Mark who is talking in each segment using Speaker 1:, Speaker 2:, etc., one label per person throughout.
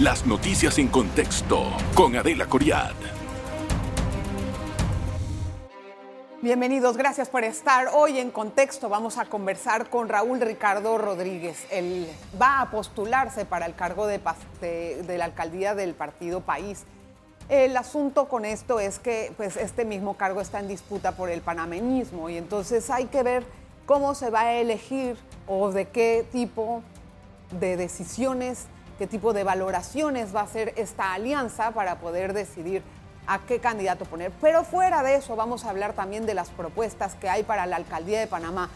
Speaker 1: Las noticias en contexto con Adela Coriad.
Speaker 2: Bienvenidos, gracias por estar. Hoy en contexto vamos a conversar con Raúl Ricardo Rodríguez. Él va a postularse para el cargo de, la alcaldía del partido País. El asunto con esto es que pues, este mismo cargo está en disputa por el panameñismo y entonces hay que ver cómo se va a elegir o de qué tipo de decisiones, qué tipo de valoraciones va a hacer esta alianza para poder decidir a qué candidato poner. Pero fuera de eso vamos a hablar también de las propuestas que hay para la alcaldía de Panamá.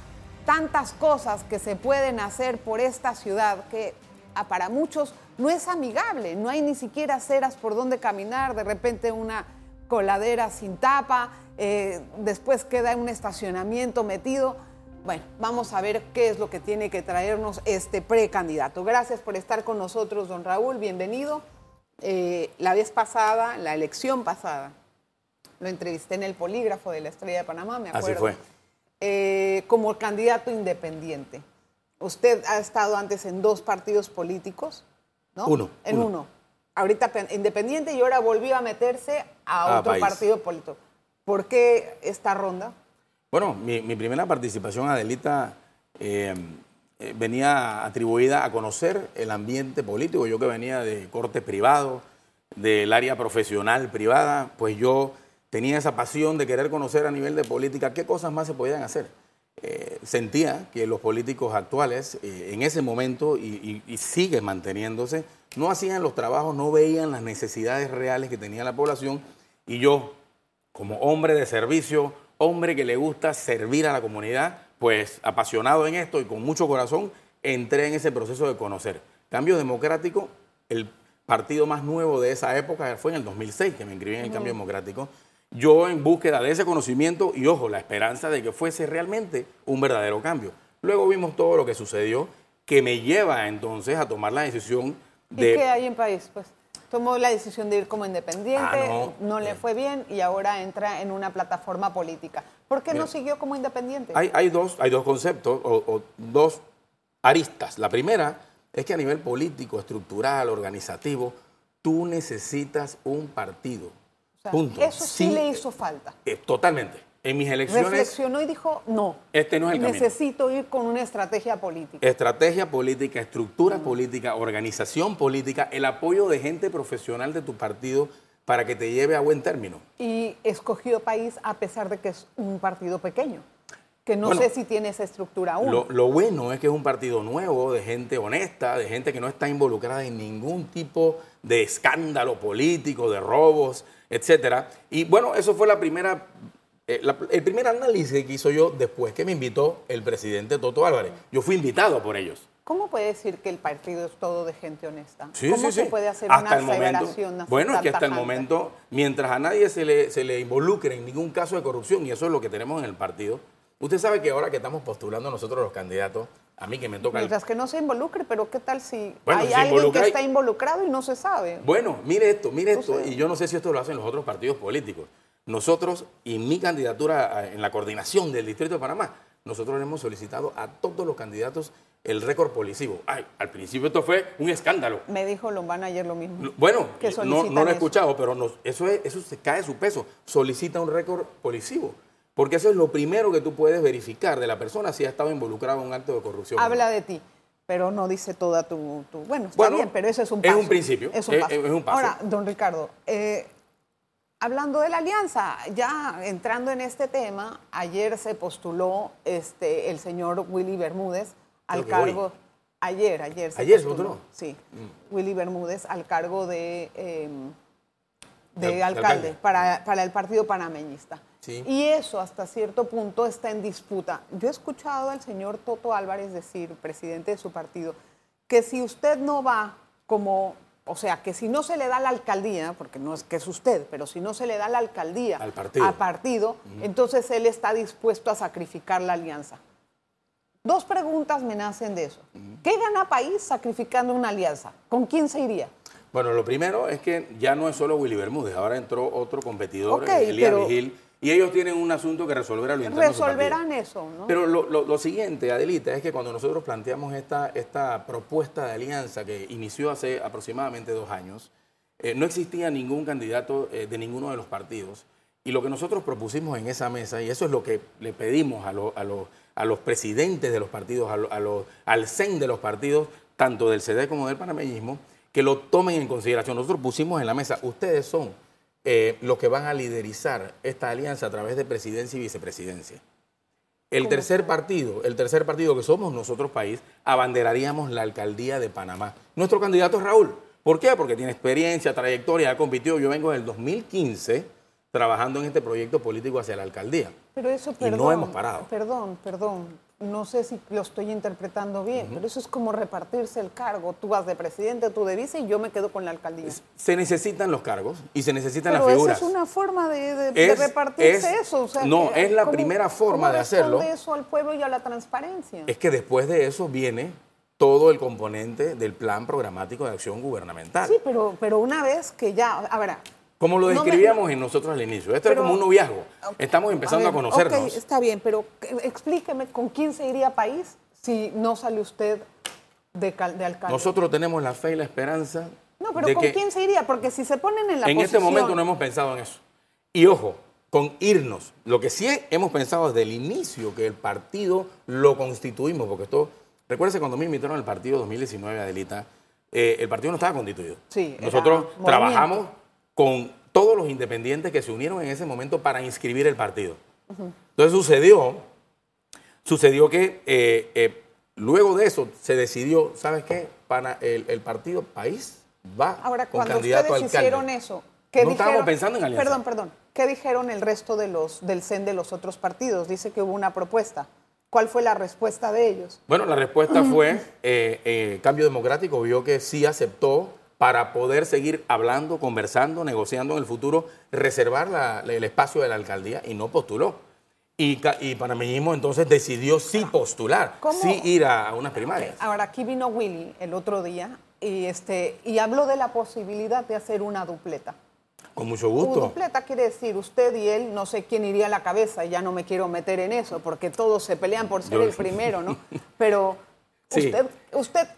Speaker 2: Tantas cosas que se pueden hacer por esta ciudad que ah, para muchos no es amigable, no hay ni siquiera aceras por donde caminar, de repente una coladera sin tapa, eh, después queda un estacionamiento metido. Bueno, vamos a ver qué es lo que tiene que traernos este precandidato. Gracias por estar con nosotros, don Raúl, bienvenido. Eh, la vez pasada, la elección pasada, lo entrevisté en el polígrafo de la Estrella de Panamá, me acuerdo.
Speaker 3: Así fue.
Speaker 2: Eh, como candidato independiente. Usted ha estado antes en dos partidos políticos, ¿no?
Speaker 3: Uno.
Speaker 2: En uno. Ahorita independiente y ahora volvió a meterse a otro partido político. ¿Por qué esta ronda?
Speaker 3: Bueno, mi, primera participación, Adelita, eh, eh, venía atribuida a conocer el ambiente político. Yo que venía de corte privado, del área profesional privada, pues yo tenía esa pasión de querer conocer a nivel de política qué cosas más se podían hacer. Eh, sentía que los políticos actuales eh, en ese momento y, y, sigue manteniéndose, no hacían los trabajos, no veían las necesidades reales que tenía la población y yo, como hombre de servicio, hombre que le gusta servir a la comunidad, pues apasionado en esto y con mucho corazón, entré en ese proceso de conocer. Cambio Democrático, el partido más nuevo de esa época fue en el 2006 que me inscribí en el Cambio Democrático. Yo en búsqueda de ese conocimiento y, ojo, la esperanza de que fuese realmente un verdadero cambio. Luego vimos todo lo que sucedió que me lleva entonces a tomar la decisión de...
Speaker 2: ¿Y qué hay en país? Pues tomó la decisión de ir como independiente, ah, no, le fue bien y ahora entra en una plataforma política. ¿Por qué no siguió como independiente?
Speaker 3: Hay, dos, hay dos conceptos o, dos aristas. La primera es que a nivel político, estructural, organizativo, tú necesitas un partido. Punto.
Speaker 2: Eso sí, le hizo falta.
Speaker 3: Eh, totalmente. En mis elecciones.
Speaker 2: Reflexionó y dijo: no.
Speaker 3: Este no es el
Speaker 2: Necesito ir con una estrategia política.
Speaker 3: Estrategia política, estructura política, organización política, el apoyo de gente profesional de tu partido para que te lleve a buen término.
Speaker 2: Y escogió país a pesar de que es un partido pequeño, que no sé si tiene esa estructura aún.
Speaker 3: Lo, lo, bueno es que es un partido nuevo, de gente honesta, de gente que no está involucrada en ningún tipo de escándalo político, de robos, etcétera. Y bueno, eso fue la primera eh, el primer análisis que hizo yo después que me invitó el presidente Toto Álvarez. Yo fui invitado por ellos.
Speaker 2: ¿Cómo puede decir que el partido es todo de gente honesta? ¿Cómo se puede hacer una aseveración
Speaker 3: Bueno, es que hasta el momento, mientras a nadie se le, se le involucre en ningún caso de corrupción, y eso es lo que tenemos en el partido, usted sabe que ahora que estamos postulando nosotros los candidatos, a mí que me toca...
Speaker 2: Mientras que no se involucre, pero ¿qué tal si hay alguien que está involucrado y no se sabe?
Speaker 3: Bueno, mire esto, mire esto, y yo no sé si esto lo hacen los otros partidos políticos. Nosotros, y mi candidatura en la coordinación del Distrito de Panamá, nosotros le hemos solicitado a todos los candidatos el récord policivo. Ay, al principio esto fue un escándalo.
Speaker 2: Me dijo Lombana ayer lo mismo.
Speaker 3: Bueno, no, lo he escuchado, pero eso, eso se cae su peso. Solicita un récord policivo. Porque eso es lo primero que tú puedes verificar de la persona si ha estado involucrado en un acto de corrupción.
Speaker 2: Habla de ti, pero no dice toda tu... bueno, está bien, pero eso es un paso.
Speaker 3: Es un principio, es un, paso. Es, un paso.
Speaker 2: Ahora, don Ricardo, eh, Hablando de la alianza, ya entrando en este tema, ayer se postuló este, el señor Willy Bermúdez al cargo. Ayer, ayer
Speaker 3: se ¿Ayer postuló?
Speaker 2: Sí. Mm. Willy Bermúdez al cargo de, em, de, alcalde, Para, para, el partido panameñista. Sí. Y eso hasta cierto punto está en disputa. Yo he escuchado al señor Toto Álvarez decir, presidente de su partido, que si usted no va como o sea, que si no se le da la alcaldía, porque no es que es usted, pero si no se le da la alcaldía
Speaker 3: al partido,
Speaker 2: partido entonces él está dispuesto a sacrificar la alianza. Dos preguntas me nacen de eso. ¿Qué gana país sacrificando una alianza? ¿Con quién se iría?
Speaker 3: Bueno, lo primero es que ya no es solo Willy Bermúdez, ahora entró otro competidor, Elías Vigil, y ellos tienen un asunto que resolver a lo interno.
Speaker 2: Resolverán eso, ¿no?
Speaker 3: Pero lo, lo- lo siguiente, Adelita, es que cuando nosotros planteamos esta, esta propuesta de alianza que inició hace aproximadamente dos años, eh, no existía ningún candidato eh, de ninguno de los partidos. Y lo que nosotros propusimos en esa mesa, y eso es lo que le pedimos a, lo- a a los presidentes de los partidos, a a al CEN de los partidos, tanto del CD como del panameñismo, que lo tomen en consideración. Nosotros pusimos en la mesa, ustedes son eh, los que van a liderizar esta alianza a través de presidencia y vicepresidencia. El tercer partido, el tercer partido que somos nosotros país, abanderaríamos la alcaldía de Panamá. Nuestro candidato es Raúl. ¿Por qué? Porque tiene experiencia, trayectoria, ha competido. Yo vengo del 2015 trabajando en este proyecto político hacia la alcaldía.
Speaker 2: Pero eso,
Speaker 3: Y no hemos parado.
Speaker 2: Perdón, perdón. No sé si lo estoy interpretando bien, pero eso es como repartirse el cargo. Tú vas de presidente, tú de vice y yo me quedo con la alcaldía.
Speaker 3: Se necesitan los cargos y se necesitan
Speaker 2: pero
Speaker 3: las
Speaker 2: esa
Speaker 3: figuras.
Speaker 2: es una forma de, de- de
Speaker 3: Es-
Speaker 2: repartirse
Speaker 3: es-
Speaker 2: eso. o sea,
Speaker 3: no, es la
Speaker 2: ¿cómo-
Speaker 3: primera forma de hacerlo.
Speaker 2: eso al pueblo y a la transparencia?
Speaker 3: Es que después de eso viene todo el componente del plan programático de acción gubernamental.
Speaker 2: Sí, pero, pero una vez que ya, a ver,
Speaker 3: Como lo
Speaker 2: No me-
Speaker 3: describíamos en nosotros al inicio. Esto
Speaker 2: Pero-
Speaker 3: es como un noviazgo. Estamos empezando a,
Speaker 2: ver,
Speaker 3: conocernos.
Speaker 2: está bien, pero explíqueme con quién se iría a país si no sale usted de, cal- de alcalde.
Speaker 3: Nosotros tenemos la fe y la esperanza
Speaker 2: no, pero
Speaker 3: de
Speaker 2: ¿con
Speaker 3: que
Speaker 2: quién se iría? Porque si se ponen en la
Speaker 3: en este
Speaker 2: posición-
Speaker 3: momento no hemos pensado en eso. Y ojo, con irnos. Lo que sí hemos pensado desde el inicio, que el partido lo constituimos, porque esto, recuérdese cuando me invitaron al partido 2019, Adelita, eh, el partido no estaba constituido.
Speaker 2: Sí,
Speaker 3: Nosotros
Speaker 2: movimiento.
Speaker 3: Con todos los independientes que se unieron en ese momento para inscribir el partido. Entonces sucedió, sucedió que eh, eh, luego de eso se decidió, ¿sabes qué? Para el, el partido país va
Speaker 2: Ahora,
Speaker 3: con
Speaker 2: cuando
Speaker 3: candidato
Speaker 2: ustedes
Speaker 3: alcalde.
Speaker 2: hicieron eso, ¿qué
Speaker 3: No estábamos
Speaker 2: dijeron?
Speaker 3: pensando en alianza.
Speaker 2: Perdón, perdón. ¿Qué dijeron el resto de los, del CEN de los otros partidos? Dice que hubo una propuesta. ¿Cuál fue la respuesta de ellos?
Speaker 3: Bueno, la respuesta fue, eh, eh, Cambio Democrático vio que sí aceptó para poder seguir hablando, conversando, negociando en el futuro, reservar la- la- el espacio de la alcaldía y no postuló. Y, y Panameñismo entonces decidió sí postular,
Speaker 2: ¿Cómo?
Speaker 3: sí ir a, a unas primarias.
Speaker 2: Ahora, aquí vino Willy el otro día y, este, y habló de la posibilidad de hacer una dupleta.
Speaker 3: Con mucho
Speaker 2: Una
Speaker 3: gusto.
Speaker 2: dupleta quiere decir usted y él, no sé quién iría a la cabeza, ya no me quiero meter en eso, porque todos se pelean por ser
Speaker 3: Yo-
Speaker 2: el primero, ¿no? Pero
Speaker 3: Sí.
Speaker 2: usted, usted,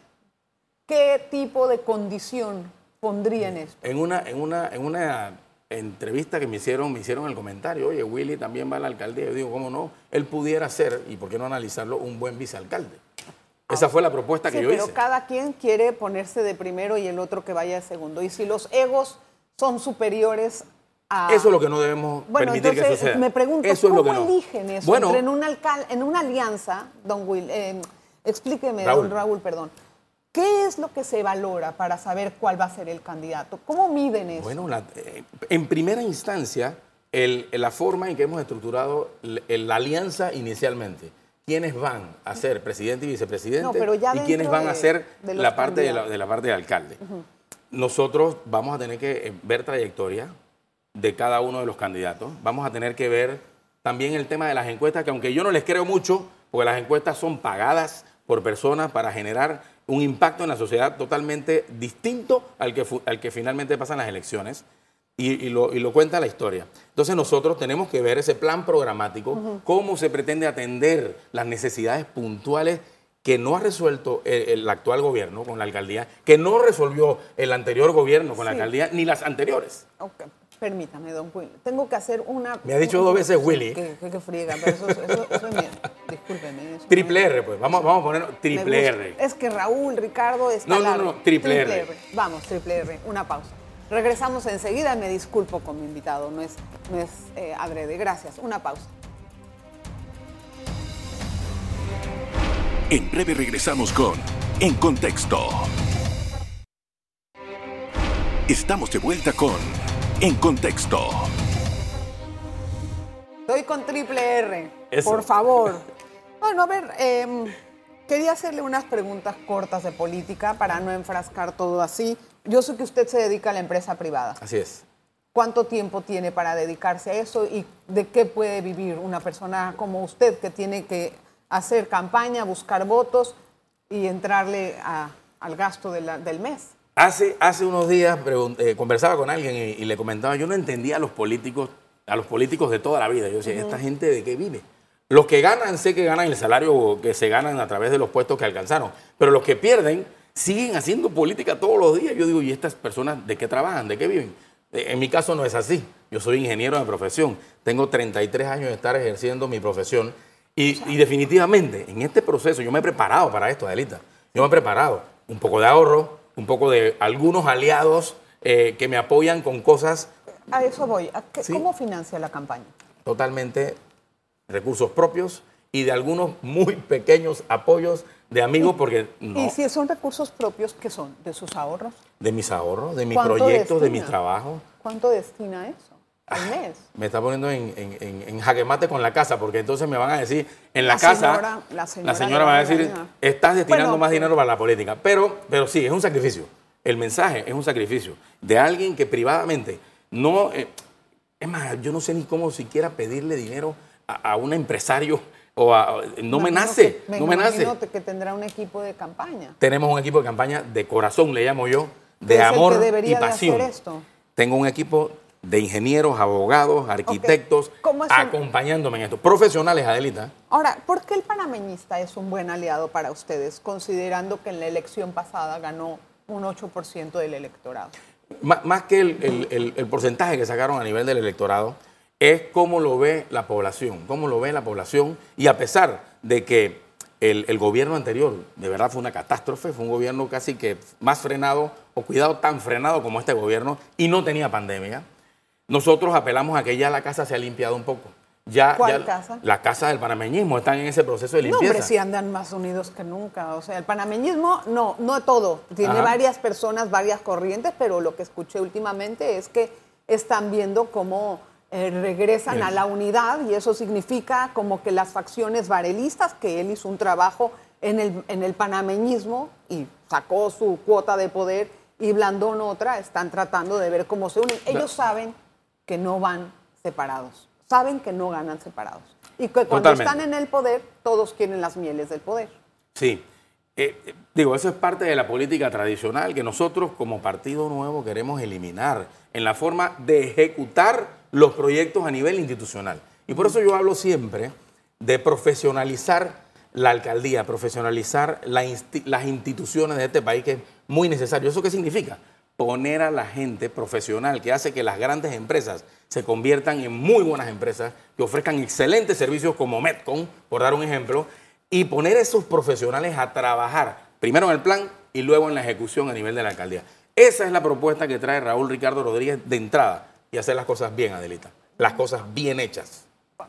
Speaker 2: ¿qué tipo de condición pondría en esto?
Speaker 3: En una, en, una, en una entrevista que me hicieron, me hicieron el comentario, oye, Willy también va a la alcaldía. Yo digo, ¿cómo no? Él pudiera ser, y por qué no analizarlo, un buen vicealcalde. Esa fue la propuesta que yo
Speaker 2: pero
Speaker 3: hice.
Speaker 2: cada quien quiere ponerse de primero y el otro que vaya de segundo. Y si los egos son superiores a...
Speaker 3: Eso es lo que no debemos
Speaker 2: Bueno,
Speaker 3: permitir que
Speaker 2: entonces
Speaker 3: suceda.
Speaker 2: me pregunto,
Speaker 3: Eso es
Speaker 2: ¿cómo
Speaker 3: lo que no.
Speaker 2: eligen eso?
Speaker 3: Bueno,
Speaker 2: Entre en, una alcal- en una alianza, don Will, eh, explíqueme,
Speaker 3: Raúl.
Speaker 2: don Raúl, perdón. ¿Qué es lo que se valora para saber cuál va a ser el candidato? ¿Cómo miden eso?
Speaker 3: bueno la- eh, en primera instancia, el- la forma en que hemos estructurado la alianza inicialmente. ¿Quiénes van a ser presidente y vicepresidente?
Speaker 2: No, pero ya
Speaker 3: y quiénes van a ser
Speaker 2: de
Speaker 3: la parte de la,
Speaker 2: candidatos.
Speaker 3: de la parte de alcalde. Nosotros vamos a tener que eh, ver trayectoria de cada uno de los candidatos. Vamos a tener que ver también el tema de las encuestas, que aunque yo no les creo mucho, porque las encuestas son pagadas por personas para generar un impacto en la sociedad totalmente distinto al que, al que finalmente pasan las elecciones. Y, y lo, y lo cuenta la historia. Entonces nosotros tenemos que ver ese plan programático, cómo se pretende atender las necesidades puntuales que no ha resuelto el, el actual gobierno con la alcaldía, que no resolvió el anterior gobierno con la alcaldía, ni las anteriores.
Speaker 2: Permítame, don Will. Tengo que hacer una...
Speaker 3: Me ha dicho dos veces Willy.
Speaker 2: Que, que- que friega, pero eso, eso, eso es mío. Discúlpeme. eso
Speaker 3: Triple
Speaker 2: me-
Speaker 3: R, pues. Vamos, vamos a poner triple. R.
Speaker 2: Es que Raúl, Ricardo, está
Speaker 3: No, no, no, triple R.
Speaker 2: Vamos, triple R. Una pausa. Regresamos enseguida. Me disculpo con mi invitado. No es, no es eh, adrede. Gracias. Una pausa.
Speaker 1: En breve regresamos con En Contexto. Estamos de vuelta con En Contexto.
Speaker 2: Estoy con triple R.
Speaker 3: Eso.
Speaker 2: Por favor. Bueno, a ver, em, quería hacerle unas preguntas cortas de política para no enfrascar todo así. Yo sé que usted se dedica a la empresa privada.
Speaker 3: Así es.
Speaker 2: ¿Cuánto tiempo tiene para dedicarse a eso y de qué puede vivir una persona como usted que tiene que hacer campaña, buscar votos y entrarle a- al gasto de la- del mes?
Speaker 3: Hace, hace unos días eh, conversaba con alguien y, y le comentaba, yo no entendía a los políticos a los políticos de toda la vida. Yo decía, ¿esta gente de qué vive? Los que ganan, sé que ganan el salario que se ganan a través de los puestos que alcanzaron, pero los que pierden siguen haciendo política todos los días. Yo digo, ¿y estas personas de qué trabajan? ¿De qué viven? Eh, En mi caso no es así. Yo soy ingeniero de profesión. Tengo 33 años de estar ejerciendo mi profesión. Y, y definitivamente, en este proceso, yo me he preparado para esto, Adelita. Yo me he preparado. Un poco de ahorro, un poco de algunos aliados eh, que me apoyan con cosas
Speaker 2: A eso voy. ¿A qué-
Speaker 3: Sí.
Speaker 2: ¿Cómo financia la campaña?
Speaker 3: totalmente recursos propios y de algunos muy pequeños apoyos de amigos, porque no,
Speaker 2: Y si son recursos propios, ¿qué son? ¿De sus ahorros?
Speaker 3: de mis ahorros, de mis
Speaker 2: ¿Cuánto
Speaker 3: proyectos, de
Speaker 2: destina?
Speaker 3: mis trabajos.
Speaker 2: ¿Cuánto destina eso? Al mes.
Speaker 3: Me está poniendo en, en, en- en jaque mate con la casa, porque entonces me van a decir, en la,
Speaker 2: La
Speaker 3: casa,
Speaker 2: señora- la señora
Speaker 3: va
Speaker 2: va
Speaker 3: a decir, estás destinando
Speaker 2: Bueno,
Speaker 3: más dinero para la política. Pero, pero sí, es un sacrificio. El mensaje es un sacrificio de alguien que privadamente no... eh, es más, yo no sé ni cómo siquiera pedirle dinero a, a un empresario o a... No me nace,
Speaker 2: que-
Speaker 3: no me nace.
Speaker 2: que tendrá un equipo de campaña.
Speaker 3: Tenemos un equipo de campaña de corazón, le llamo yo, de amor y pasión.
Speaker 2: hacer esto.
Speaker 3: Tengo un equipo de ingenieros, abogados, arquitectos,
Speaker 2: ¿Cómo es el-
Speaker 3: acompañándome en esto. Profesionales, Adelita.
Speaker 2: Ahora, ¿por qué el panameñista es un buen aliado para ustedes, considerando que en la elección pasada ganó un 8% del electorado?
Speaker 3: Má- Más que el, el- el- el porcentaje que sacaron a nivel del electorado, es cómo lo ve la población, cómo lo ve la población. Y a pesar de que el, el gobierno anterior de verdad fue una catástrofe, fue un gobierno casi que más frenado, o cuidado, tan frenado como este gobierno, y no tenía pandemia, nosotros apelamos a que ya la casa se ha limpiado un poco. Ya,
Speaker 2: ¿Cuál
Speaker 3: ya
Speaker 2: casa?
Speaker 3: La casa del panameñismo, están en ese proceso de
Speaker 2: No,
Speaker 3: limpieza.
Speaker 2: hombre, sí andan más unidos que nunca. O sea, el panameñismo, no, no todo. Tiene
Speaker 3: Ajá.
Speaker 2: varias personas, varias corrientes, pero lo que escuché últimamente es que están viendo cómo eh, regresan a la unidad y eso significa como que las facciones varelistas, que él hizo un trabajo en el, en el panameñismo y sacó su cuota de poder y Blandón otra, están tratando de ver cómo se unen. Ellos saben que no van separados, saben que no ganan separados y que cuando
Speaker 3: Totalmente.
Speaker 2: están en el poder, todos quieren las mieles del poder.
Speaker 3: Sí. Eh, eh, digo, eso es parte de la política tradicional que nosotros como Partido Nuevo queremos eliminar en la forma de ejecutar los proyectos a nivel institucional. Y por eso yo hablo siempre de profesionalizar la alcaldía, profesionalizar la insti- las instituciones de este país, que es muy necesario. ¿Eso qué significa? Poner a la gente profesional que hace que las grandes empresas se conviertan en muy buenas empresas, que ofrezcan excelentes servicios como Metcon, por dar un ejemplo, y poner esos profesionales a trabajar, primero en el plan y luego en la ejecución a nivel de la alcaldía. Esa es la propuesta que trae Raúl Ricardo Rodríguez de entrada y hacer las cosas bien, Adelita. Las cosas bien hechas.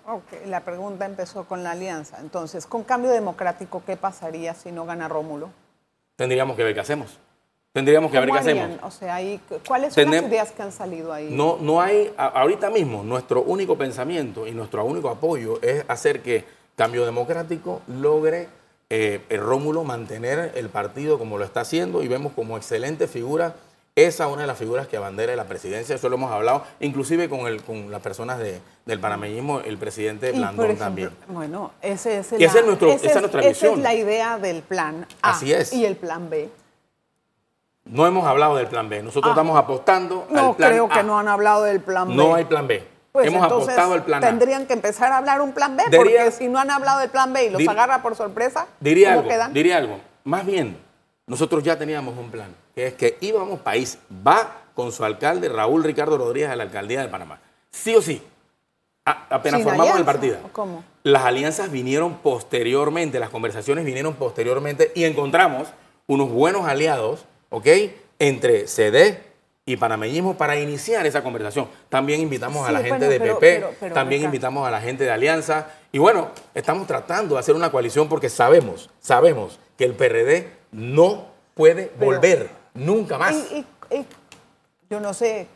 Speaker 2: Ok, la pregunta empezó con la alianza. Entonces, con cambio democrático, ¿qué pasaría si no gana Rómulo?
Speaker 3: Tendríamos que ver qué hacemos. Tendríamos que ver
Speaker 2: ¿Cómo
Speaker 3: qué
Speaker 2: harían?
Speaker 3: hacemos.
Speaker 2: O sea, ahí, ¿cuáles son
Speaker 3: Tenem-
Speaker 2: las ideas que han salido ahí?
Speaker 3: No, no hay, ahorita mismo, nuestro único pensamiento y nuestro único apoyo es hacer que Cambio Democrático logre eh, el Rómulo mantener el partido como lo está haciendo y vemos como excelente figura. Esa es una de las figuras que abandera la presidencia, eso lo hemos hablado, inclusive con, el, con las personas de- del panameñismo, el presidente Blandón
Speaker 2: ejemplo,
Speaker 3: también.
Speaker 2: Bueno, ese es el
Speaker 3: Y ese es nuestro- esa es nuestra
Speaker 2: esa
Speaker 3: visión.
Speaker 2: es la idea del plan A.
Speaker 3: Así es.
Speaker 2: Y el plan B.
Speaker 3: No hemos hablado del plan B, nosotros
Speaker 2: Ah.
Speaker 3: estamos apostando
Speaker 2: No
Speaker 3: al plan
Speaker 2: creo que
Speaker 3: A.
Speaker 2: no han hablado del plan B.
Speaker 3: No hay plan B.
Speaker 2: Pues
Speaker 3: hemos
Speaker 2: entonces,
Speaker 3: apostado al plan A.
Speaker 2: Tendrían que empezar a hablar un plan B,
Speaker 3: Diría-
Speaker 2: porque si no han hablado del plan B y los
Speaker 3: Dir-
Speaker 2: agarra por sorpresa,
Speaker 3: Diría
Speaker 2: ¿cómo
Speaker 3: algo,
Speaker 2: quedan?
Speaker 3: diría algo. Más bien, nosotros ya teníamos un plan, que es que íbamos país, va con su alcalde Raúl Ricardo Rodríguez a la alcaldía de Panamá. Sí o sí. A- apenas
Speaker 2: ¿Sin
Speaker 3: formamos el partido.
Speaker 2: ¿O cómo?
Speaker 3: Las alianzas vinieron posteriormente, las conversaciones vinieron posteriormente y encontramos unos buenos aliados, ¿ok? Entre CD y panameñismo para iniciar esa conversación. También invitamos a la gente
Speaker 2: bueno,
Speaker 3: de
Speaker 2: pero-
Speaker 3: PP,
Speaker 2: pero- pero,
Speaker 3: también invitamos a la gente de Alianza. Y bueno, estamos tratando de hacer una coalición porque sabemos, sabemos que el PRD no puede volver nunca más.
Speaker 2: Y- y- y yo no sé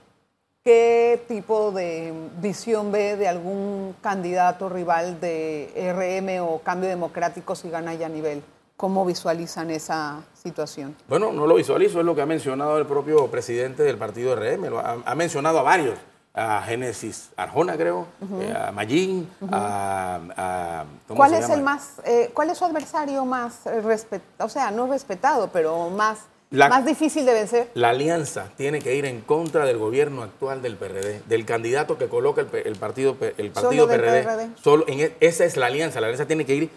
Speaker 2: qué tipo de visión ve de algún candidato rival de RM o Cambio Democrático si gana ya a nivel. ¿Cómo visualizan esa situación?
Speaker 3: Bueno, no lo visualizo, es lo que ha mencionado el propio presidente del partido RM. Lo ha, ha mencionado a varios, a Génesis Arjona, creo, eh, a Mayín, a, a- ¿cómo
Speaker 2: ¿Cuál es el más, eh, cuál es su adversario más respetado, o sea, no respetado, pero más
Speaker 3: La-
Speaker 2: más difícil de vencer.
Speaker 3: La alianza tiene que ir en contra del gobierno actual del PRD, del candidato que coloca el, partido, el partido
Speaker 2: del
Speaker 3: PRD.
Speaker 2: PRD.
Speaker 3: Solo en e- esa es la alianza. La alianza tiene que ir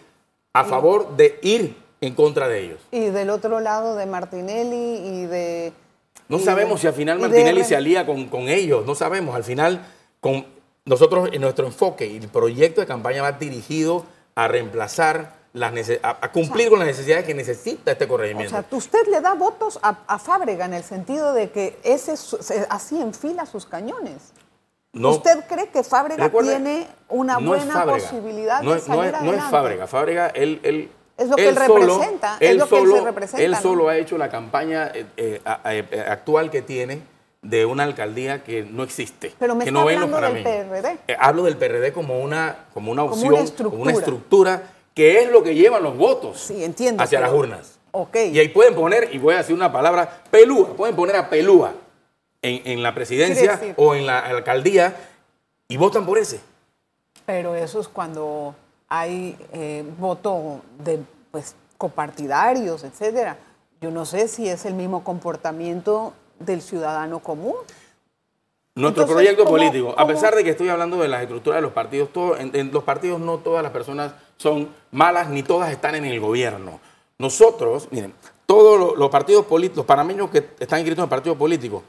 Speaker 3: a favor de ir en contra de ellos.
Speaker 2: Y del otro lado de Martinelli y de...
Speaker 3: No
Speaker 2: y
Speaker 3: sabemos
Speaker 2: de-
Speaker 3: si al final
Speaker 2: de
Speaker 3: Martinelli se alía con, con ellos, no sabemos. Al final, con nosotros, en nuestro enfoque y el proyecto de campaña va dirigido a reemplazar, las a, a cumplir con las necesidades que necesita este
Speaker 2: O
Speaker 3: corregimiento.
Speaker 2: sea, usted le da votos a, a Fábrega en el sentido de que ese así enfila sus cañones.
Speaker 3: No-
Speaker 2: ¿Usted cree que Fábrega tiene una
Speaker 3: no
Speaker 2: buena posibilidad
Speaker 3: no
Speaker 2: de
Speaker 3: es, no
Speaker 2: salir
Speaker 3: es- no es
Speaker 2: adelante?
Speaker 3: Fábrega. Fábrega, él, él,
Speaker 2: Es lo que él
Speaker 3: solo-
Speaker 2: representa, es lo que él se
Speaker 3: solo-
Speaker 2: representa,
Speaker 3: Él
Speaker 2: ¿no?
Speaker 3: solo ha hecho la campaña eh, eh, eh, actual que tiene de una alcaldía que no existe.
Speaker 2: Pero me
Speaker 3: que
Speaker 2: está
Speaker 3: no
Speaker 2: hablando del
Speaker 3: panameños.
Speaker 2: PRD.
Speaker 3: Eh, hablo del PRD como una, como una
Speaker 2: Como
Speaker 3: opción,
Speaker 2: una
Speaker 3: como una
Speaker 2: estructura.
Speaker 3: que es lo que llevan los votos
Speaker 2: Sí, entiendo,
Speaker 3: hacia
Speaker 2: pero-
Speaker 3: las urnas.
Speaker 2: Ok.
Speaker 3: Y ahí pueden poner, y voy a decir una palabra, pelúa, pueden poner a pelúa en, en la presidencia o en la alcaldía y votan por ese.
Speaker 2: Pero eso es cuando hay eh, voto de pues, copartidarios, etcétera. Yo no sé si es el mismo comportamiento del ciudadano común.
Speaker 3: Nuestro
Speaker 2: Entonces,
Speaker 3: proyecto
Speaker 2: ¿cómo-
Speaker 3: político, a pesar de que estoy hablando de las estructuras de los partidos, todo- en, en los partidos no todas las personas son malas ni todas están en el gobierno. Nosotros, miren, todos lo- los partidos políticos, los panameños que están inscritos en partidos políticos,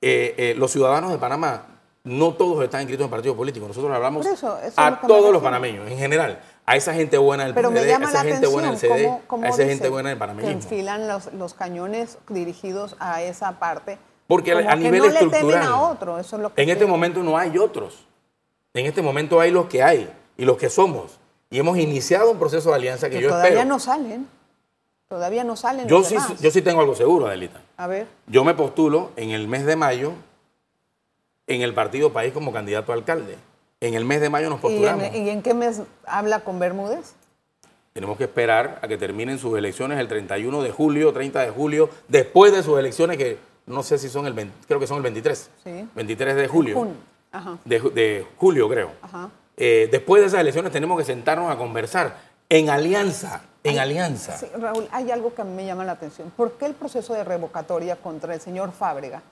Speaker 3: eh, eh, los ciudadanos de Panamá, no todos están inscritos en partidos políticos. Nosotros hablamos
Speaker 2: eso, eso
Speaker 3: a
Speaker 2: lo que
Speaker 3: todos los panameños, en general, a esa gente buena del
Speaker 2: Pero me llama
Speaker 3: a esa
Speaker 2: la
Speaker 3: gente buena del CD,
Speaker 2: cómo, cómo
Speaker 3: a esa gente buena del
Speaker 2: que
Speaker 3: panameñismo.
Speaker 2: enfilan los, los cañones dirigidos a esa parte.
Speaker 3: Porque a-
Speaker 2: como
Speaker 3: a
Speaker 2: que
Speaker 3: nivel
Speaker 2: no le
Speaker 3: estructural.
Speaker 2: temen a otro, eso es lo que
Speaker 3: En este momento no hay otros. En este momento hay los que hay y los que somos. Y hemos iniciado un proceso de alianza que,
Speaker 2: que
Speaker 3: yo
Speaker 2: todavía
Speaker 3: espero.
Speaker 2: no salen. Todavía no salen
Speaker 3: yo,
Speaker 2: los
Speaker 3: sí,
Speaker 2: demás.
Speaker 3: yo sí tengo algo seguro, Adelita.
Speaker 2: A ver,
Speaker 3: Yo me postulo en el mes de mayo en el Partido País como candidato a alcalde. En el mes de mayo nos
Speaker 2: ¿y
Speaker 3: postulamos.
Speaker 2: en, y en qué mes habla con Bermúdez?
Speaker 3: Tenemos que esperar a que terminen sus elecciones el 31 de julio, 30 de julio, después de sus elecciones que no sé si son el 20, creo que son el 23.
Speaker 2: Sí.
Speaker 3: 23 de julio.
Speaker 2: Ajá,
Speaker 3: de julio, creo.
Speaker 2: ajá.
Speaker 3: Eh, después de esas elecciones tenemos que sentarnos a conversar en alianza, en alianza.
Speaker 2: Sí, Raúl, hay algo que a mí me llama la atención. ¿Por qué el proceso de revocatoria contra el señor Fábrega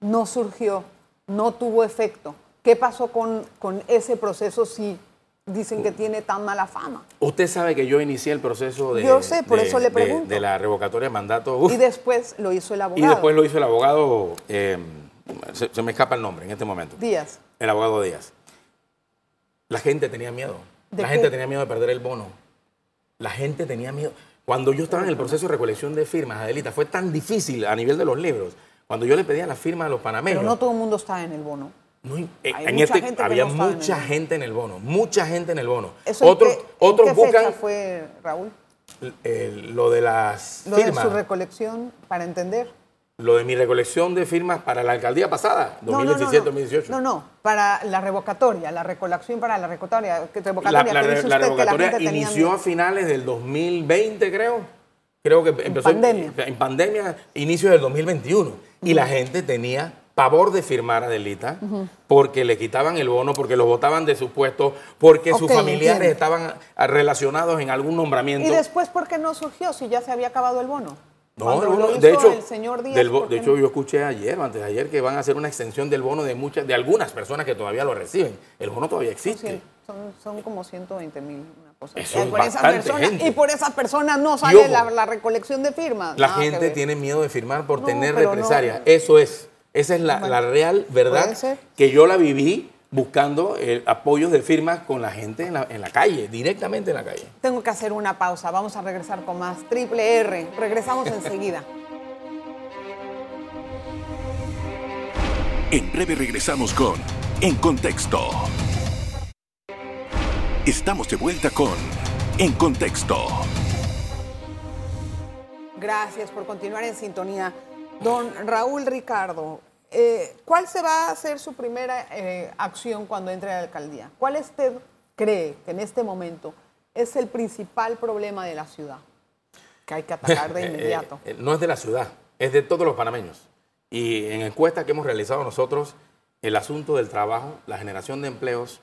Speaker 2: no surgió, no tuvo efecto? ¿Qué pasó con, con ese proceso si dicen que tiene tan mala fama?
Speaker 3: Usted sabe que yo inicié el proceso de,
Speaker 2: Yo sé, por
Speaker 3: de-
Speaker 2: eso le
Speaker 3: de-
Speaker 2: pregunto.
Speaker 3: de la revocatoria de mandato. Uf,
Speaker 2: Y después lo hizo el
Speaker 3: y
Speaker 2: abogado.
Speaker 3: después lo hizo el abogado, eh, se, se me escapa el nombre en este momento,
Speaker 2: Díaz.
Speaker 3: el abogado Díaz. La gente tenía miedo.
Speaker 2: ¿De
Speaker 3: La
Speaker 2: qué?
Speaker 3: gente tenía miedo de perder el bono. La gente tenía miedo. Cuando yo estaba en el proceso de recolección de firmas, Adelita, fue tan difícil a nivel de los libros. Cuando yo le pedía las firmas a los panameños.
Speaker 2: Pero no todo el mundo está en el bono.
Speaker 3: No, eh, en
Speaker 2: mucha
Speaker 3: este
Speaker 2: gente
Speaker 3: había
Speaker 2: no en
Speaker 3: mucha gente en el bono, mucha gente en el bono.
Speaker 2: ¿Eso en
Speaker 3: otros
Speaker 2: qué- en
Speaker 3: otros
Speaker 2: qué
Speaker 3: buscan
Speaker 2: fecha fue, Raúl?
Speaker 3: eh, lo de las
Speaker 2: Lo de
Speaker 3: firmas,
Speaker 2: su recolección, para entender.
Speaker 3: lo de mi recolección de firmas para la alcaldía pasada,
Speaker 2: No, no, no,
Speaker 3: 2017-2018.
Speaker 2: No, no, para la revocatoria, la recolección para la revocatoria.
Speaker 3: La,
Speaker 2: revocatoria
Speaker 3: la la
Speaker 2: usted que la
Speaker 3: revocatoria inició a finales del 2020, creo. Creo que empezó
Speaker 2: pandemia.
Speaker 3: en pandemia, inicio del 2021. Y la gente tenía pavor de firmar a Delita porque le quitaban el bono, porque los votaban de sus puestos, porque sus familiares
Speaker 2: entiendo.
Speaker 3: estaban ah, relacionados en algún nombramiento.
Speaker 2: ¿Y después por qué no surgió si ya se había acabado el bono?
Speaker 3: No,
Speaker 2: lo hizo
Speaker 3: de hecho,
Speaker 2: el señor Díaz,
Speaker 3: del bo-
Speaker 2: ¿por
Speaker 3: de hecho
Speaker 2: no?
Speaker 3: yo escuché ayer antes de ayer que van a hacer una extensión del bono de muchas, de algunas personas que todavía lo reciben. El bono todavía existe.
Speaker 2: Son, son como 120 mil, cosa.
Speaker 3: Eso
Speaker 2: Y
Speaker 3: es
Speaker 2: por esas personas-
Speaker 3: gente.
Speaker 2: Y por esas personas no sale
Speaker 3: ojo,
Speaker 2: la, la recolección de firmas.
Speaker 3: La
Speaker 2: Nada
Speaker 3: gente tiene miedo de firmar por
Speaker 2: No,
Speaker 3: tener
Speaker 2: pero no.
Speaker 3: represalia. Eso es. Esa es la,
Speaker 2: Bueno,
Speaker 3: la real verdad que yo la viví buscando eh, apoyos de firmas con la gente en la, en la calle, directamente en la calle.
Speaker 2: Tengo que hacer una pausa. Vamos a regresar con más Triple R. Regresamos enseguida.
Speaker 1: En breve regresamos con En Contexto. Estamos de vuelta con En Contexto.
Speaker 2: Gracias por continuar en sintonía. Don Raúl Ricardo, eh, ¿cuál se va a hacer su primera eh, acción cuando entre a la alcaldía? ¿Cuál usted cree que en este momento es el principal problema de la ciudad que hay que atacar de
Speaker 3: Eh,
Speaker 2: inmediato?
Speaker 3: eh, no es de la ciudad, es de todos los panameños. Y en encuestas que hemos realizado nosotros, el asunto del trabajo, la generación de empleos,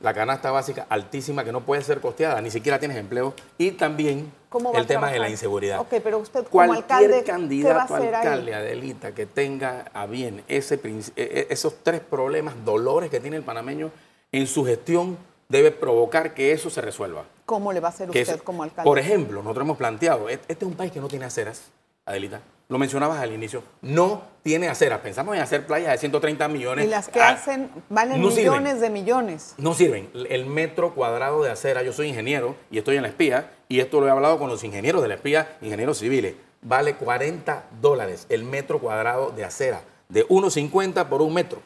Speaker 3: la canasta básica altísima que no puede ser costeada, ni siquiera tienes empleo y también
Speaker 2: ¿Cómo va a
Speaker 3: el tema de la inseguridad.
Speaker 2: Ok, pero usted como
Speaker 3: Cualquier
Speaker 2: alcalde, ¿qué
Speaker 3: candidato
Speaker 2: a ahí?
Speaker 3: alcalde, Adelita, que tenga a bien ese, eh, eh, esos tres problemas, dolores que tiene el panameño en su gestión, debe provocar que eso se resuelva.
Speaker 2: ¿Cómo le va a hacer usted como alcalde?
Speaker 3: Por ejemplo, nosotros hemos planteado, e- este es un país que no tiene aceras, Adelita. Lo mencionabas al inicio, no tiene aceras. Pensamos en hacer playas de 130 millones.
Speaker 2: y las que
Speaker 3: Ah,
Speaker 2: hacen valen
Speaker 3: no sirven.
Speaker 2: millones de millones.
Speaker 3: No sirven. El metro cuadrado de acera, yo soy ingeniero y estoy en la espía, y esto lo he hablado con los ingenieros de la espía, ingenieros civiles. Vale 40 dólares el metro cuadrado de acera, de 1,50 por un metro.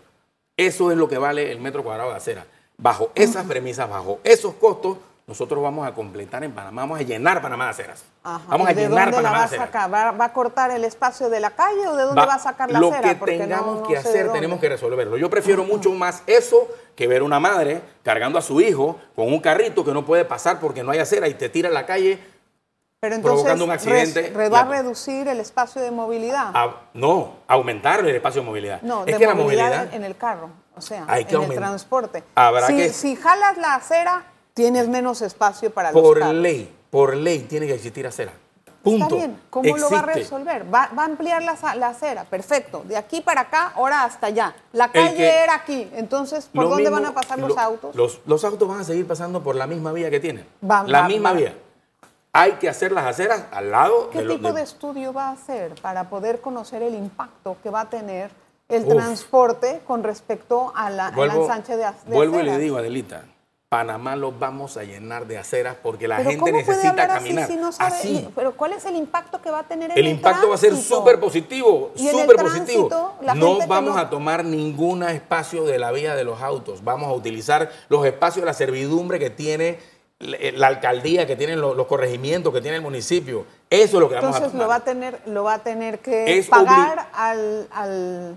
Speaker 3: Eso es lo que vale el metro cuadrado de acera. Bajo esas premisas, bajo esos costos, nosotros vamos a completar en Panamá, vamos a llenar Panamá de aceras.
Speaker 2: Ajá.
Speaker 3: Vamos
Speaker 2: ¿Y
Speaker 3: a
Speaker 2: de
Speaker 3: llenar
Speaker 2: dónde la
Speaker 3: Panamá
Speaker 2: va
Speaker 3: de
Speaker 2: a sacar? ¿Va, va a cortar el espacio de la calle o de dónde va, a sacar la
Speaker 3: lo
Speaker 2: acera?
Speaker 3: que
Speaker 2: Porque no-
Speaker 3: tengamos
Speaker 2: no
Speaker 3: que hacer, tenemos que resolverlo. Yo prefiero mucho más eso que ver una madre cargando a su hijo con un carrito que no puede pasar porque no hay acera y te tira a la calle.
Speaker 2: Pero entonces
Speaker 3: provocando un accidente y
Speaker 2: va a reducir el espacio de movilidad.
Speaker 3: a- no, aumentar el espacio de movilidad.
Speaker 2: no,
Speaker 3: es
Speaker 2: de
Speaker 3: que la
Speaker 2: movilidad,
Speaker 3: movilidad.
Speaker 2: en el carro, o sea,
Speaker 3: Hay que
Speaker 2: en el transporte.
Speaker 3: Habrá
Speaker 2: si,
Speaker 3: que-
Speaker 2: si jalas la acera, tienes menos espacio para los
Speaker 3: por
Speaker 2: carros.
Speaker 3: ley, por ley tiene que existir acera. Punto.
Speaker 2: Está bien, ¿cómo lo va a resolver? Va, va a ampliar la, la acera, perfecto. De aquí para acá, ahora hasta allá. La calle
Speaker 3: que-
Speaker 2: era aquí, entonces, ¿por dónde
Speaker 3: mismo-
Speaker 2: van a pasar los
Speaker 3: lo-
Speaker 2: autos?
Speaker 3: Los, los autos van a seguir pasando por la misma vía que tienen.
Speaker 2: Va-
Speaker 3: la
Speaker 2: va-
Speaker 3: misma vía. Hay que hacer las aceras al lado
Speaker 2: ¿Qué
Speaker 3: de
Speaker 2: tipo
Speaker 3: de-
Speaker 2: de estudio va a hacer para poder conocer el impacto que va a tener el
Speaker 3: Uf.
Speaker 2: transporte con respecto a la, al
Speaker 3: Vuelvo,
Speaker 2: ensanche de, de
Speaker 3: vuelvo y le digo, Adelita, Panamá lo vamos a llenar de aceras porque la
Speaker 2: Pero
Speaker 3: gente
Speaker 2: ¿cómo puede
Speaker 3: necesita caminar.
Speaker 2: Así, si no sabe-
Speaker 3: Así.
Speaker 2: Pero ¿cuál es el impacto que va a tener en
Speaker 3: El
Speaker 2: el
Speaker 3: impacto va a ser súper positivo, súper positivo.
Speaker 2: tránsito,
Speaker 3: No vamos
Speaker 2: no-
Speaker 3: a tomar ningún espacio de la vía de los autos. Vamos a utilizar los espacios de la servidumbre que tiene la la alcaldía, que tienen los, los corregimientos, que tiene el municipio. Eso es lo que vamos a
Speaker 2: Entonces
Speaker 3: tomar.
Speaker 2: lo va a tener, lo va a tener que
Speaker 3: Es
Speaker 2: pagar al, al-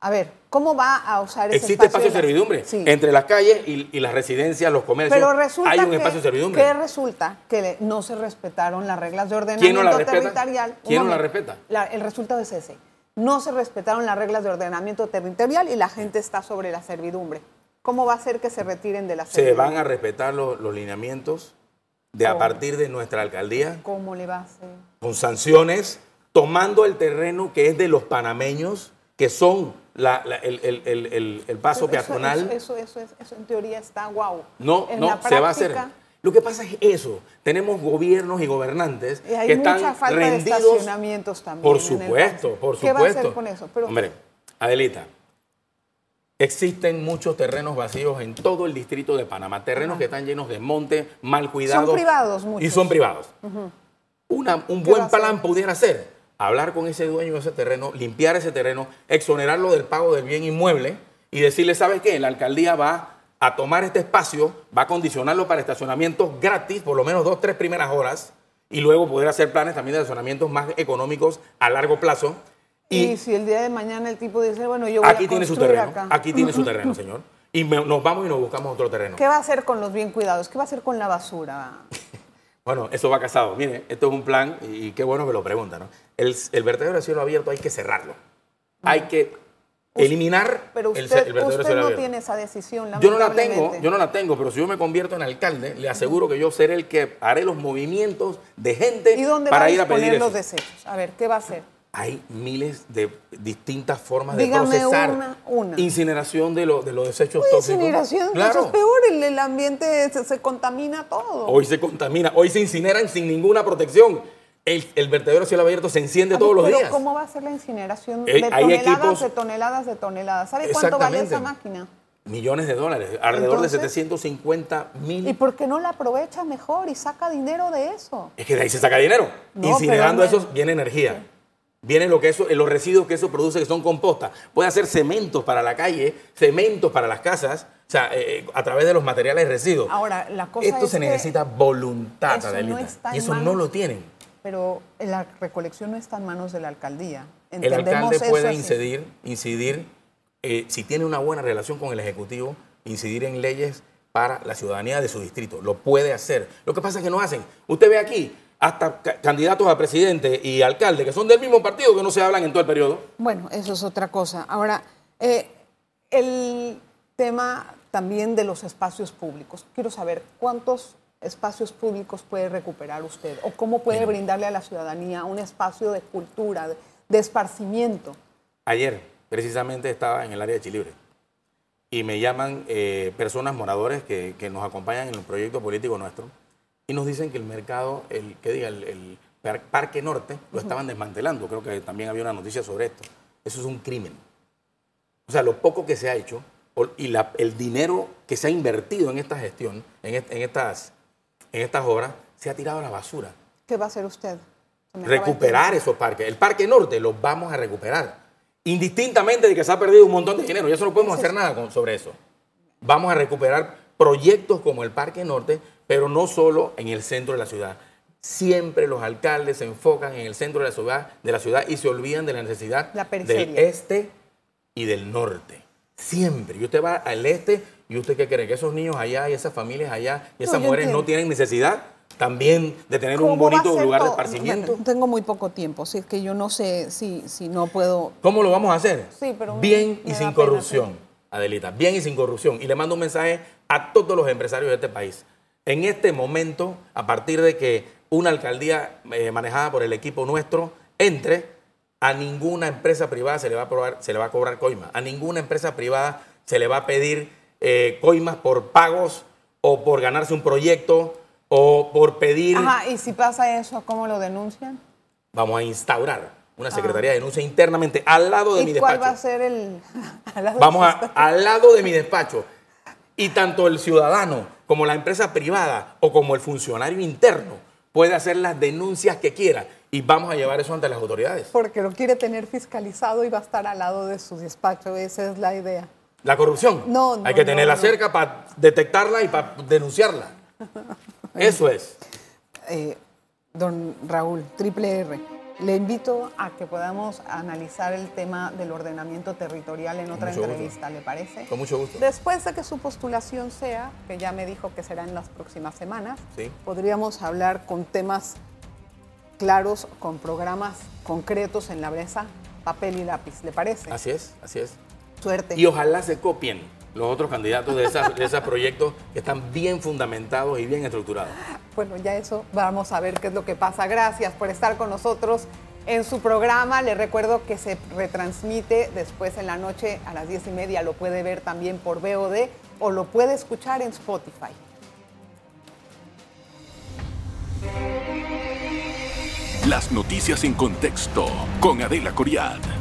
Speaker 2: A ver, ¿cómo va a usar ese
Speaker 3: Existe espacio de servidumbre.
Speaker 2: Sí.
Speaker 3: Entre las calles y, y las residencias, los comercios,
Speaker 2: Pero resulta
Speaker 3: hay un
Speaker 2: que,
Speaker 3: espacio de servidumbre.
Speaker 2: que resulta que no se respetaron las reglas de ordenamiento territorial.
Speaker 3: ¿Quién no la respeta?
Speaker 2: La- el resultado es ese. No se respetaron las reglas de ordenamiento territorial y la gente está sobre la servidumbre. ¿Cómo va a ser que se retiren de la
Speaker 3: Se
Speaker 2: servidumbre?
Speaker 3: van a respetar los, los lineamientos de a partir de nuestra alcaldía
Speaker 2: ¿Cómo le va a hacer?
Speaker 3: con sanciones, tomando el terreno que es de los panameños, que son la- la- el, el- el- el- el paso
Speaker 2: Eso-
Speaker 3: peatonal.
Speaker 2: Eso, eso, eso, eso en teoría está guau.
Speaker 3: no,
Speaker 2: En
Speaker 3: no,
Speaker 2: la
Speaker 3: se va a hacer.
Speaker 2: práctica,
Speaker 3: Lo que pasa es eso. Tenemos gobiernos y gobernantes
Speaker 2: Y hay
Speaker 3: que están
Speaker 2: mucha falta
Speaker 3: rendidos.
Speaker 2: de estacionamientos también.
Speaker 3: Por supuesto, por
Speaker 2: ¿Qué
Speaker 3: supuesto.
Speaker 2: va a hacer con eso? Pero,
Speaker 3: Hombre, Adelita, existen muchos terrenos vacíos en todo el distrito de Panamá. Terrenos que están llenos de monte, mal cuidados.
Speaker 2: privados muchos.
Speaker 3: Y son privados. Una- un
Speaker 2: ¿Qué
Speaker 3: buen plan pudiera ser hablar con ese dueño de ese terreno, limpiar ese terreno, exonerarlo del pago del bien inmueble y decirle, ¿sabes qué? La alcaldía va a tomar este espacio, va a condicionarlo para estacionamientos gratis, por lo menos dos, tres primeras horas, y luego poder hacer planes también de estacionamientos más económicos a largo plazo.
Speaker 2: y,
Speaker 3: Y,
Speaker 2: si el día de mañana el tipo dice, bueno, yo voy
Speaker 3: aquí
Speaker 2: a
Speaker 3: tiene su terreno,
Speaker 2: acá.
Speaker 3: aquí tiene su terreno, señor. Y me- nos vamos y nos buscamos otro terreno.
Speaker 2: ¿Qué va a hacer con los bien cuidados? ¿Qué va a hacer con la basura?
Speaker 3: Bueno, eso va casado. Mire, esto es un plan y qué bueno que lo pregunta, ¿no? El, el vertedero de cielo abierto hay que cerrarlo. Hay que eliminar
Speaker 2: Pero
Speaker 3: el,
Speaker 2: usted,
Speaker 3: el vertedero de
Speaker 2: usted
Speaker 3: cielo
Speaker 2: no
Speaker 3: abierto.
Speaker 2: tiene esa decisión,
Speaker 3: Yo no la tengo, yo no la tengo, pero si yo me convierto en alcalde, le aseguro que yo seré el que haré los movimientos de gente
Speaker 2: ¿Y dónde
Speaker 3: para
Speaker 2: va a
Speaker 3: ir a pedir
Speaker 2: los
Speaker 3: eso.
Speaker 2: desechos? A ver, ¿qué va a hacer?
Speaker 3: Hay miles de distintas formas
Speaker 2: Dígame
Speaker 3: de procesar
Speaker 2: una, una.
Speaker 3: incineración de, lo- de los desechos
Speaker 2: Uy,
Speaker 3: tóxicos.
Speaker 2: incineración,
Speaker 3: Claro.
Speaker 2: eso es peor, el, el ambiente se, se contamina todo.
Speaker 3: Hoy se contamina, hoy se incineran sin ninguna protección. El, el vertedero a cielo abierto se enciende todos los días.
Speaker 2: ¿Cómo va a ser la incineración
Speaker 3: Eh,
Speaker 2: de toneladas,
Speaker 3: equipos-
Speaker 2: de toneladas, de toneladas? ¿Sabe cuánto vale esa máquina?
Speaker 3: Millones de dólares, alrededor
Speaker 2: Entonces-
Speaker 3: de 750 mil.
Speaker 2: ¿Y por qué no la aprovecha mejor y saca dinero de eso?
Speaker 3: Es que de ahí se saca dinero.
Speaker 2: No,
Speaker 3: Incinerando eso viene energía. Viene lo que eso, los residuos que eso produce, que son compostas. Puede hacer cementos para la calle, cementos para las casas, o sea, eh, a través de los materiales residuos.
Speaker 2: Ahora, la cosa
Speaker 3: Esto
Speaker 2: es
Speaker 3: se
Speaker 2: que
Speaker 3: necesita voluntad,
Speaker 2: eso no
Speaker 3: Adelita.
Speaker 2: está
Speaker 3: y eso no lo tienen.
Speaker 2: Pero la recolección no está en manos de la alcaldía.
Speaker 3: El alcalde
Speaker 2: eso
Speaker 3: puede
Speaker 2: así.
Speaker 3: incidir, incidir eh, si tiene una buena relación con el Ejecutivo, incidir en leyes para la ciudadanía de su distrito. Lo puede hacer. Lo que pasa es que no hacen. Usted ve aquí hasta ca- candidatos a presidente y alcalde que son del mismo partido que no se hablan en todo el periodo.
Speaker 2: Bueno, eso es otra cosa. Ahora, eh, el, tema también de los espacios públicos. Quiero saber cuántos espacios públicos puede recuperar usted o cómo puede brindarle a la ciudadanía un espacio de cultura, de, esparcimiento.
Speaker 3: Ayer, precisamente, estaba en el área de Chilibre y me llaman eh, personas moradores que, nos acompañan en el proyecto político nuestro y nos dicen que el mercado, el que diga, el, Parque Norte, lo estaban desmantelando. Creo que también había una noticia sobre esto. Eso es un crimen. O sea, lo poco que se ha hecho y el dinero que se ha invertido en esta gestión, en, estas, en estas obras, se ha tirado a la basura.
Speaker 2: ¿Qué va a hacer usted?
Speaker 3: Recuperar esos parques. El Parque Norte lo vamos a recuperar. Indistintamente de que se ha perdido un montón de dinero. Y eso no podemos hacer nada sobre eso. Vamos a recuperar proyectos como el Parque Norte, pero no solo en el centro de la ciudad. Siempre los alcaldes se enfocan en el centro de la ciudad, de la ciudad y se olvidan de la necesidad del este y del norte. Siempre. Y usted va al este y usted qué cree que esos niños allá y esas familias allá y esas mujeres no tienen necesidad también de tener un bonito lugar de esparcimiento.
Speaker 2: Tengo muy poco tiempo, así es que yo no sé si, si no puedo.
Speaker 3: ¿Cómo lo vamos a hacer? Sí, pero bien y sin corrupción, Adelita, bien y sin corrupción. Y le mando un mensaje a todos los empresarios de este país. En este momento, a partir de que una alcaldía eh, manejada por el equipo nuestro entre a ninguna empresa privada se le va a, se le va a cobrar coima. A ninguna empresa privada se le va a pedir eh, coimas por pagos o por ganarse un proyecto o por pedir...
Speaker 2: Ajá, y si pasa eso, ¿cómo lo denuncian?
Speaker 3: Vamos a instaurar una secretaría de denuncia internamente al lado de mi despacho.
Speaker 2: ¿Cuál va a ser el...?
Speaker 3: Vamos a, al lado de mi despacho. Y tanto el ciudadano como la empresa privada o como el funcionario interno puede hacer las denuncias que quiera y vamos a llevar eso ante las autoridades.
Speaker 2: Porque lo quiere tener fiscalizado y va a estar al lado de su despacho, esa es la idea.
Speaker 3: ¿La corrupción?
Speaker 2: No, no
Speaker 3: Hay que tenerla cerca para detectarla y para denunciarla. Eso es.
Speaker 2: Eh, don Raúl, triple R, le invito a que podamos analizar el tema del ordenamiento territorial en otra entrevista, ¿le parece?
Speaker 3: Con mucho gusto.
Speaker 2: Después de que su postulación sea, que ya me dijo que será en las próximas semanas, podríamos hablar con temas claros, con programas concretos en la mesa, papel y lápiz, ¿le parece?
Speaker 3: Así es, así es.
Speaker 2: Suerte.
Speaker 3: Y ojalá se copien los otros candidatos de, de esos proyectos que están bien fundamentados y bien estructurados.
Speaker 2: Bueno, ya eso vamos a ver qué es lo que pasa. Gracias por estar con nosotros en su programa. Le recuerdo que se retransmite después en la noche a las diez y media. Lo puede ver también por VOD o lo puede escuchar en Spotify.
Speaker 1: Las noticias en contexto con Adela Coriad.